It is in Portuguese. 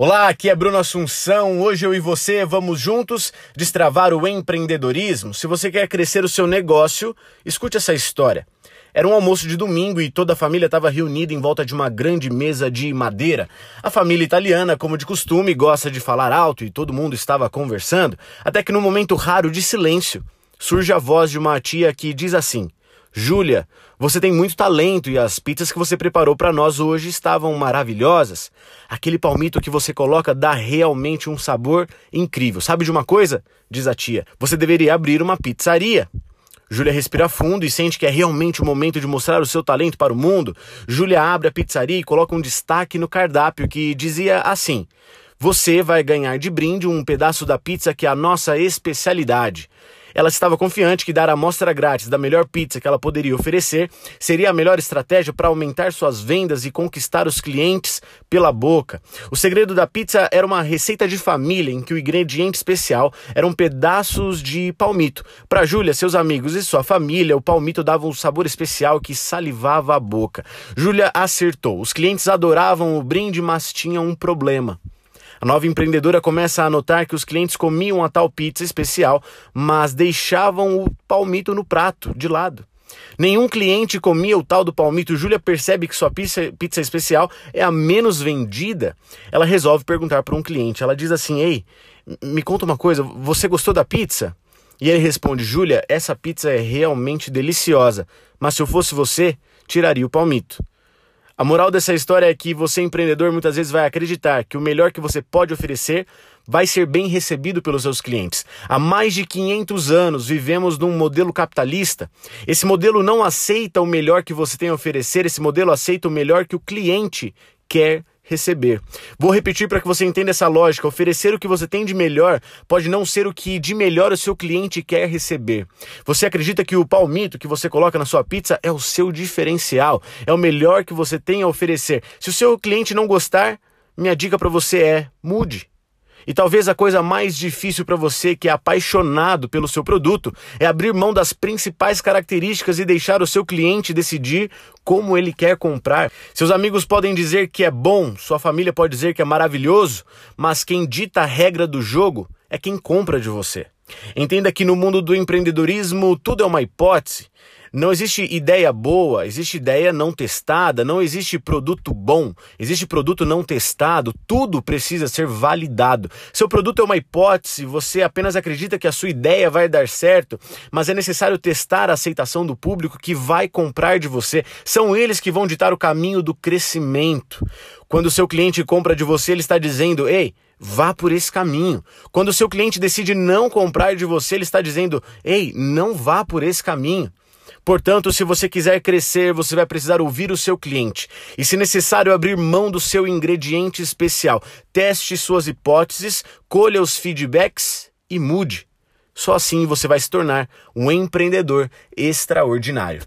Olá, aqui é Bruno Assunção. Hoje eu e você vamos juntos destravar o empreendedorismo. Se você quer crescer o seu negócio, escute essa história. Era um almoço de domingo e toda a família estava reunida em volta de uma grande mesa de madeira. A família italiana, como de costume, gosta de falar alto e todo mundo estava conversando, até que num momento raro de silêncio, surge a voz de uma tia que diz assim: Júlia, você tem muito talento e as pizzas que você preparou para nós hoje estavam maravilhosas. Aquele palmito que você coloca dá realmente um sabor incrível. Sabe de uma coisa? Diz a tia. Você deveria abrir uma pizzaria. Júlia respira fundo e sente que é realmente o momento de mostrar o seu talento para o mundo. Júlia abre a pizzaria e coloca um destaque no cardápio que dizia assim: Você vai ganhar de brinde um pedaço da pizza que é a nossa especialidade. Ela estava confiante que dar a amostra grátis da melhor pizza que ela poderia oferecer seria a melhor estratégia para aumentar suas vendas e conquistar os clientes pela boca. O segredo da pizza era uma receita de família em que o ingrediente especial eram pedaços de palmito. Para Júlia, seus amigos e sua família, o palmito dava um sabor especial que salivava a boca. Júlia acertou. Os clientes adoravam o brinde, mas tinham um problema. A nova empreendedora começa a notar que os clientes comiam a tal pizza especial, mas deixavam o palmito no prato, de lado. Nenhum cliente comia o tal do palmito. Júlia percebe que sua pizza, pizza especial é a menos vendida. Ela resolve perguntar para um cliente. Ela diz assim: Ei, me conta uma coisa, você gostou da pizza? E ele responde: Júlia, essa pizza é realmente deliciosa, mas se eu fosse você, tiraria o palmito. A moral dessa história é que você, empreendedor, muitas vezes vai acreditar que o melhor que você pode oferecer vai ser bem recebido pelos seus clientes. Há mais de 500 anos vivemos num modelo capitalista. Esse modelo não aceita o melhor que você tem a oferecer, esse modelo aceita o melhor que o cliente quer receber. Vou repetir para que você entenda essa lógica. Oferecer o que você tem de melhor pode não ser o que de melhor o seu cliente quer receber. Você acredita que o palmito que você coloca na sua pizza é o seu diferencial, é o melhor que você tem a oferecer. Se o seu cliente não gostar, minha dica para você é mude. E talvez a coisa mais difícil para você que é apaixonado pelo seu produto é abrir mão das principais características e deixar o seu cliente decidir como ele quer comprar. Seus amigos podem dizer que é bom, sua família pode dizer que é maravilhoso, mas quem dita a regra do jogo é quem compra de você. Entenda que no mundo do empreendedorismo tudo é uma hipótese. Não existe ideia boa, existe ideia não testada, não existe produto bom, existe produto não testado, tudo precisa ser validado. Seu produto é uma hipótese, você apenas acredita que a sua ideia vai dar certo, mas é necessário testar a aceitação do público que vai comprar de você. São eles que vão ditar o caminho do crescimento. Quando seu cliente compra de você, ele está dizendo: "Ei, vá por esse caminho. Quando o seu cliente decide não comprar de você, ele está dizendo: ei, não vá por esse caminho. Portanto, se você quiser crescer, você vai precisar ouvir o seu cliente e, se necessário, abrir mão do seu ingrediente especial. Teste suas hipóteses, colha os feedbacks e mude. Só assim você vai se tornar um empreendedor extraordinário.